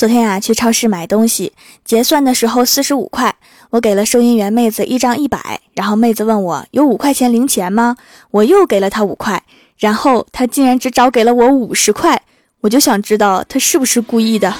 昨天啊，去超市买东西，结算的时候四十五块，我给了收银员妹子一张一百，然后妹子问我有五块钱零钱吗？我又给了她五块，然后她竟然只找给了我五十块，我就想知道她是不是故意的。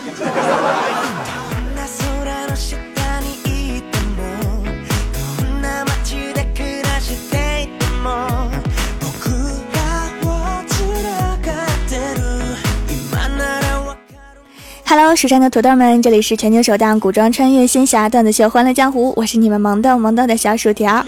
Hello，蜀山的土豆们，这里是全球首档古装穿越仙侠段子秀《欢乐江湖》，我是你们萌豆萌豆的小薯条。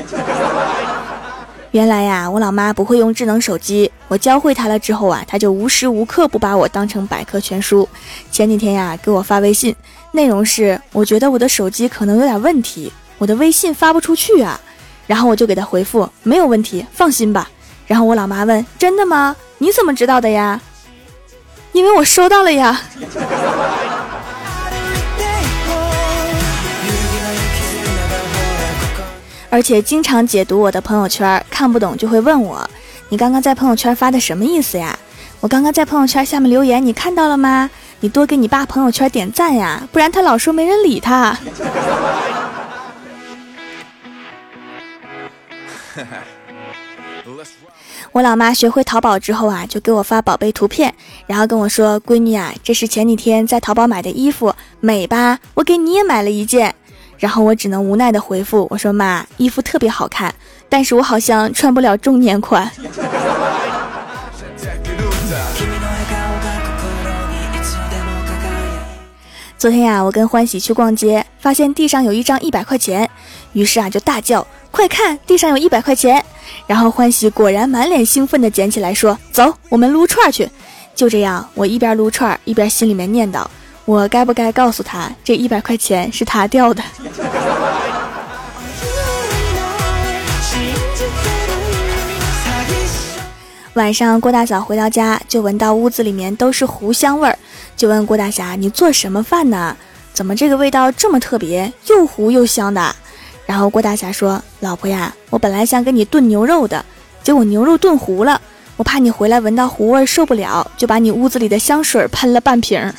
原来呀，我老妈不会用智能手机，我教会她了之后啊，她就无时无刻不把我当成百科全书。前几天呀，给我发微信，内容是我觉得我的手机可能有点问题，我的微信发不出去啊。然后我就给她回复没有问题，放心吧。然后我老妈问真的吗？你怎么知道的呀？因为我收到了呀，而且经常解读我的朋友圈，看不懂就会问我：“你刚刚在朋友圈发的什么意思呀？”我刚刚在朋友圈下面留言，你看到了吗？你多给你爸朋友圈点赞呀，不然他老说没人理他。我老妈学会淘宝之后啊，就给我发宝贝图片，然后跟我说：“闺女啊，这是前几天在淘宝买的衣服，美吧？我给你也买了一件。”然后我只能无奈的回复我说：“妈，衣服特别好看，但是我好像穿不了中年款。”昨天呀，我跟欢喜去逛街，发现地上有一张一百块钱，于是啊就大叫：“快看，地上有一百块钱！”然后欢喜果然满脸兴奋地捡起来说：“走，我们撸串去。”就这样，我一边撸串一边心里面念叨：“我该不该告诉他这一百块钱是他掉的？” 晚上郭大嫂回到家，就闻到屋子里面都是糊香味儿，就问郭大侠：“你做什么饭呢？怎么这个味道这么特别，又糊又香的？”然后郭大侠说：“老婆呀，我本来想给你炖牛肉的，结果牛肉炖糊了，我怕你回来闻到糊味受不了，就把你屋子里的香水喷了半瓶。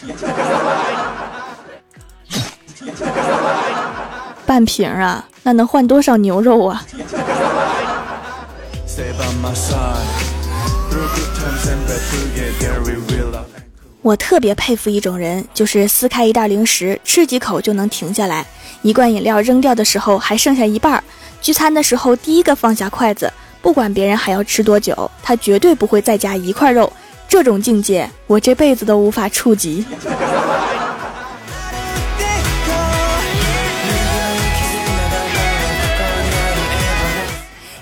半瓶啊，那能换多少牛肉啊？”我特别佩服一种人，就是撕开一袋零食，吃几口就能停下来；一罐饮料扔掉的时候还剩下一半；聚餐的时候第一个放下筷子，不管别人还要吃多久，他绝对不会再加一块肉。这种境界，我这辈子都无法触及。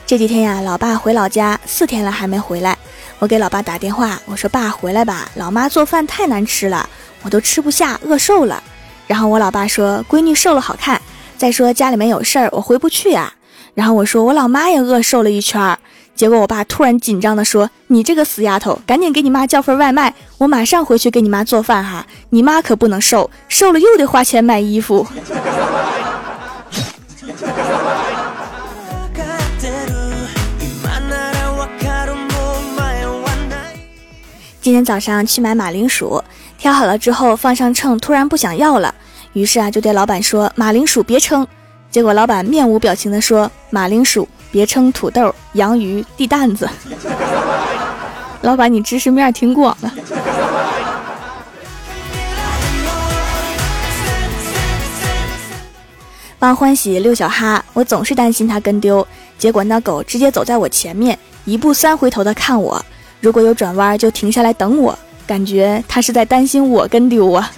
这几天呀，老爸回老家四天了还没回来。我给老爸打电话，我说：“爸，回来吧，老妈做饭太难吃了，我都吃不下，饿瘦了。”然后我老爸说：“闺女瘦了好看。”再说家里面有事儿，我回不去呀。然后我说：“我老妈也饿瘦了一圈儿。”结果我爸突然紧张的说：“你这个死丫头，赶紧给你妈叫份外卖，我马上回去给你妈做饭哈。你妈可不能瘦，瘦了又得花钱买衣服。” 今天早上去买马铃薯，挑好了之后放上秤，突然不想要了，于是啊就对老板说：“马铃薯别称。”结果老板面无表情的说：“马铃薯别称土豆、洋芋、地蛋子。”老板，你知识面挺广的。帮欢喜遛小哈，我总是担心它跟丢，结果那狗直接走在我前面，一步三回头的看我。如果有转弯，就停下来等我。感觉他是在担心我跟丢啊。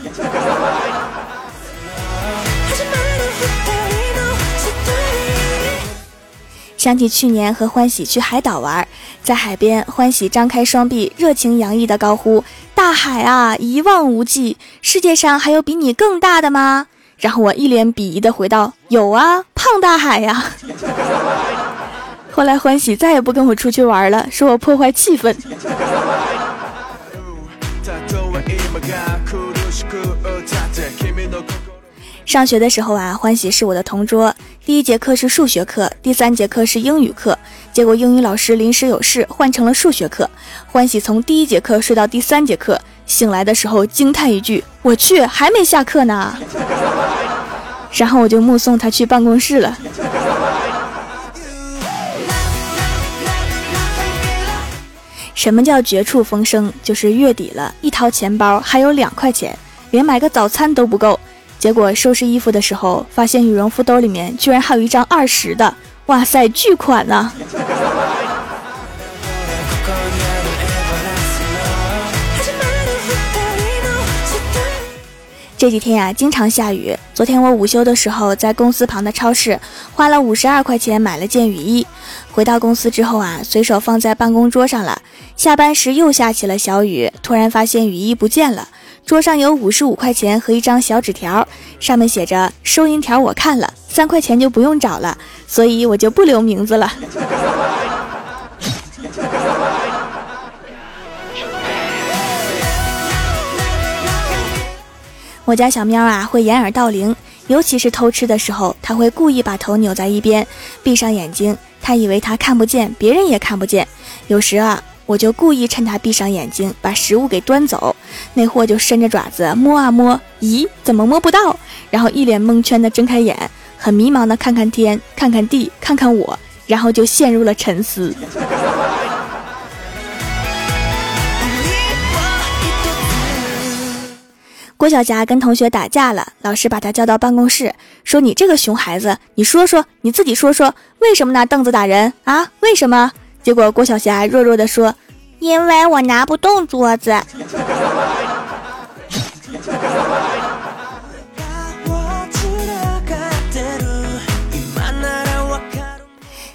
想起去年和欢喜去海岛玩，在海边，欢喜张开双臂，热情洋溢的高呼：“大海啊，一望无际，世界上还有比你更大的吗？”然后我一脸鄙夷的回道：“有啊，胖大海呀。”后来欢喜再也不跟我出去玩了，说我破坏气氛。上学的时候啊，欢喜是我的同桌。第一节课是数学课，第三节课是英语课。结果英语老师临时有事，换成了数学课。欢喜从第一节课睡到第三节课，醒来的时候惊叹一句：“我去，还没下课呢。”然后我就目送他去办公室了。什么叫绝处逢生？就是月底了，一掏钱包还有两块钱，连买个早餐都不够。结果收拾衣服的时候，发现羽绒服兜里面居然还有一张二十的，哇塞，巨款呐！这几天呀，经常下雨。昨天我午休的时候，在公司旁的超市花了五十二块钱买了件雨衣。回到公司之后啊，随手放在办公桌上了。下班时又下起了小雨，突然发现雨衣不见了。桌上有五十五块钱和一张小纸条，上面写着：“收银条我看了，三块钱就不用找了，所以我就不留名字了。”我家小喵啊会掩耳盗铃，尤其是偷吃的时候，它会故意把头扭在一边，闭上眼睛，它以为它看不见，别人也看不见。有时啊，我就故意趁他闭上眼睛，把食物给端走，那货就伸着爪子摸啊摸，咦，怎么摸不到？然后一脸蒙圈的睁开眼，很迷茫的看看天，看看地，看看我，然后就陷入了沉思。郭晓霞跟同学打架了，老师把她叫到办公室，说：“你这个熊孩子，你说说，你自己说说，为什么拿凳子打人啊？为什么？”结果郭晓霞弱弱的说：“因为我拿不动桌子。”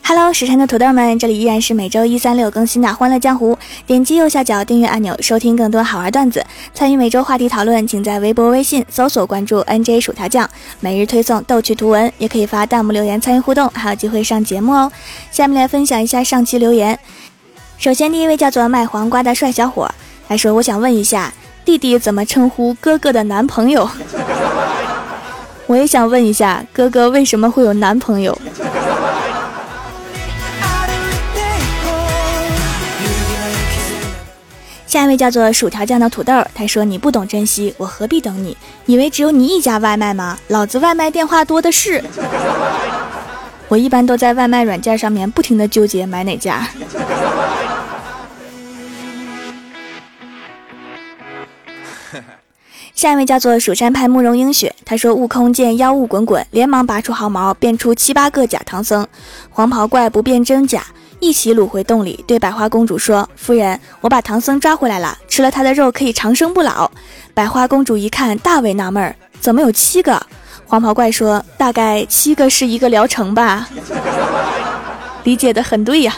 Hello，时辰的土豆们，这里依然是每周一、三、六更新的《欢乐江湖》。点击右下角订阅按钮，收听更多好玩段子。参与每周话题讨论，请在微博、微信搜索关注 “nj 薯条酱”，每日推送逗趣图文，也可以发弹幕留言参与互动，还有机会上节目哦。下面来分享一下上期留言。首先，第一位叫做卖黄瓜的帅小伙，他说：“我想问一下，弟弟怎么称呼哥哥的男朋友？”我也想问一下，哥哥为什么会有男朋友？下一位叫做薯条酱的土豆，他说：“你不懂珍惜，我何必等你？以为只有你一家外卖吗？老子外卖电话多的是。我一般都在外卖软件上面不停的纠结买哪家。”下一位叫做蜀山派慕容英雪，他说：“悟空见妖雾滚滚，连忙拔出毫毛，变出七八个假唐僧。黄袍怪不辨真假。”一起掳回洞里，对百花公主说：“夫人，我把唐僧抓回来了，吃了他的肉可以长生不老。”百花公主一看，大为纳闷儿，怎么有七个？黄袍怪说：“大概七个是一个疗程吧。”理解的很对呀。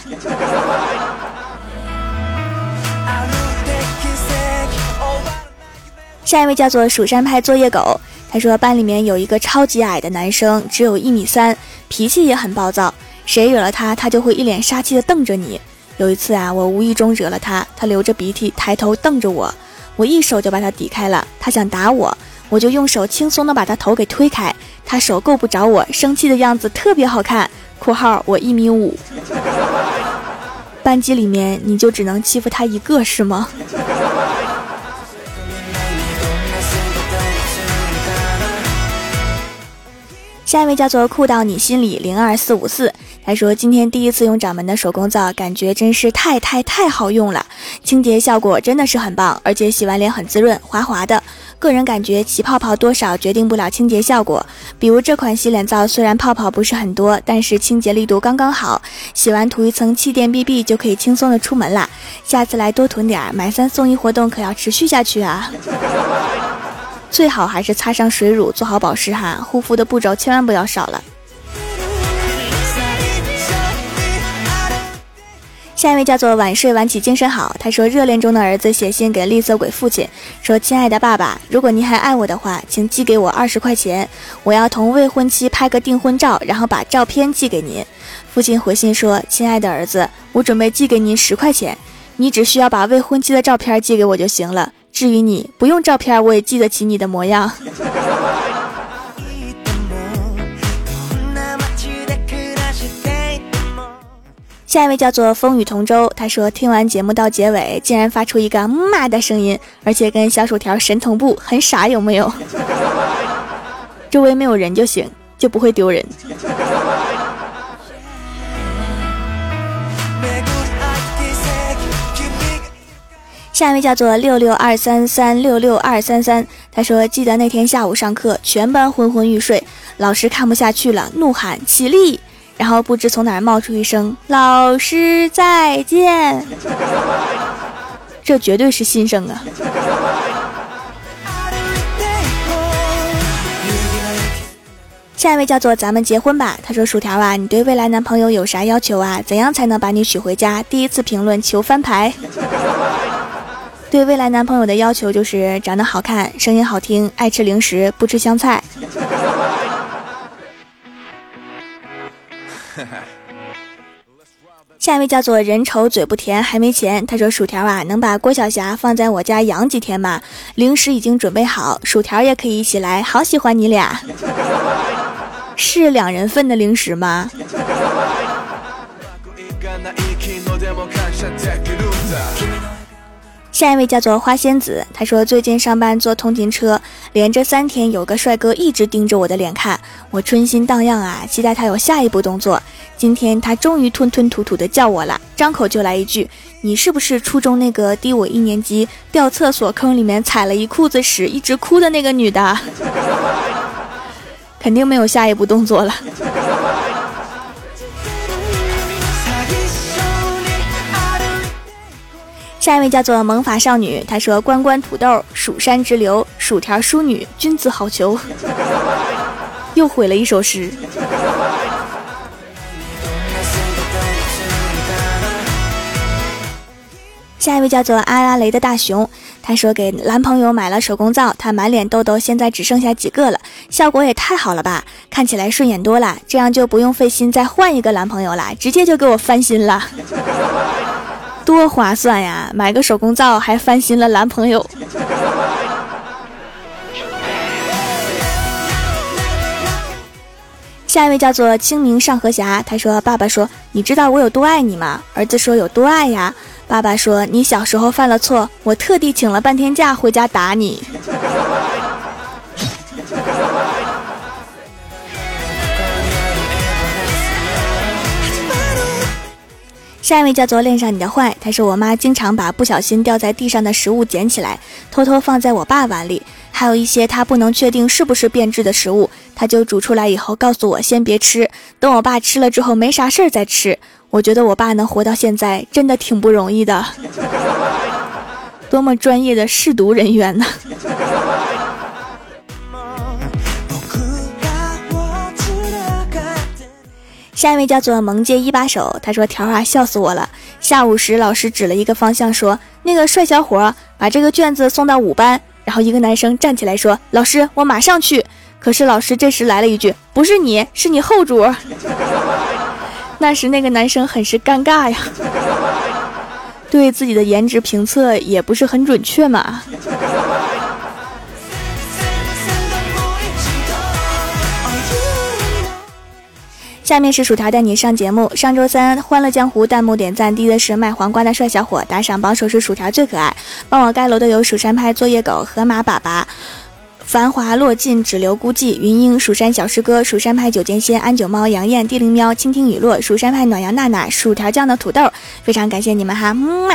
下一位叫做蜀山派作业狗，他说班里面有一个超级矮的男生，只有一米三，脾气也很暴躁。谁惹了他，他就会一脸杀气的瞪着你。有一次啊，我无意中惹了他，他流着鼻涕抬头瞪着我，我一手就把他抵开了。他想打我，我就用手轻松的把他头给推开。他手够不着我，生气的样子特别好看。（括号我一米五，班级里面你就只能欺负他一个是吗？）下一位叫做酷到你心里零二四五四。他说：“今天第一次用掌门的手工皂，感觉真是太太太好用了，清洁效果真的是很棒，而且洗完脸很滋润，滑滑的。个人感觉起泡泡多少决定不了清洁效果。比如这款洗脸皂，虽然泡泡不是很多，但是清洁力度刚刚好，洗完涂一层气垫 BB 就可以轻松的出门啦。下次来多囤点，买三送一活动可要持续下去啊！最好还是擦上水乳，做好保湿哈，护肤的步骤千万不要少了。”下一位叫做晚睡晚起精神好，他说热恋中的儿子写信给吝啬鬼父亲，说亲爱的爸爸，如果您还爱我的话，请寄给我二十块钱，我要同未婚妻拍个订婚照，然后把照片寄给您。父亲回信说，亲爱的儿子，我准备寄给您十块钱，你只需要把未婚妻的照片寄给我就行了，至于你不用照片，我也记得起你的模样。下一位叫做风雨同舟，他说听完节目到结尾，竟然发出一个妈的声音，而且跟小薯条神同步，很傻有没有？周围没有人就行，就不会丢人。下一位叫做六六二三三六六二三三，他说记得那天下午上课，全班昏昏欲睡，老师看不下去了，怒喊起立。然后不知从哪儿冒出一声“老师再见”，这绝对是新生啊！下一位叫做咱们结婚吧。他说：“薯条啊，你对未来男朋友有啥要求啊？怎样才能把你娶回家？”第一次评论求翻牌。对未来男朋友的要求就是长得好看，声音好听，爱吃零食，不吃香菜。下一位叫做人丑嘴不甜还没钱，他说薯条啊，能把郭晓霞放在我家养几天吗？零食已经准备好，薯条也可以一起来，好喜欢你俩，是两人份的零食吗？下一位叫做花仙子，他说最近上班坐通勤车，连着三天有个帅哥一直盯着我的脸看，我春心荡漾啊，期待他有下一步动作。今天他终于吞吞吐吐的叫我了，张口就来一句：“你是不是初中那个低我一年级掉厕所坑里面踩了一裤子屎一直哭的那个女的？” 肯定没有下一步动作了。下一位叫做萌法少女，她说：“关关土豆，蜀山直流，薯条淑女，君子好逑。”又毁了一首诗。下一位叫做阿拉雷的大熊，他说给男朋友买了手工皂，他满脸痘痘，现在只剩下几个了，效果也太好了吧，看起来顺眼多了，这样就不用费心再换一个男朋友了，直接就给我翻新了。多划算呀！买个手工皂还翻新了男朋友。下一位叫做清明上河侠，他说：“爸爸说，你知道我有多爱你吗？”儿子说：“有多爱呀？”爸爸说：“你小时候犯了错，我特地请了半天假回家打你。”下一位叫做恋上你的坏，他说我妈经常把不小心掉在地上的食物捡起来，偷偷放在我爸碗里，还有一些他不能确定是不是变质的食物，他就煮出来以后告诉我先别吃，等我爸吃了之后没啥事儿再吃。我觉得我爸能活到现在真的挺不容易的，多么专业的试毒人员呢？下一位叫做萌界一把手，他说：“条啊，笑死我了！下午时，老师指了一个方向，说那个帅小伙把这个卷子送到五班。然后一个男生站起来说：‘老师，我马上去。’可是老师这时来了一句：‘不是你，是你后桌。’那时那个男生很是尴尬呀，对自己的颜值评测也不是很准确嘛。”下面是薯条带你上节目。上周三《欢乐江湖》弹幕点赞低的是卖黄瓜的帅小伙，打赏榜首是薯条最可爱。帮我盖楼的有蜀山派作业狗、河马粑粑、繁华落尽只留孤寂、云英、蜀山小师哥、蜀山派九剑仙、安九猫、杨艳、地灵喵、倾听雨落、蜀山派暖阳娜娜、薯条酱的土豆，非常感谢你们哈，么么。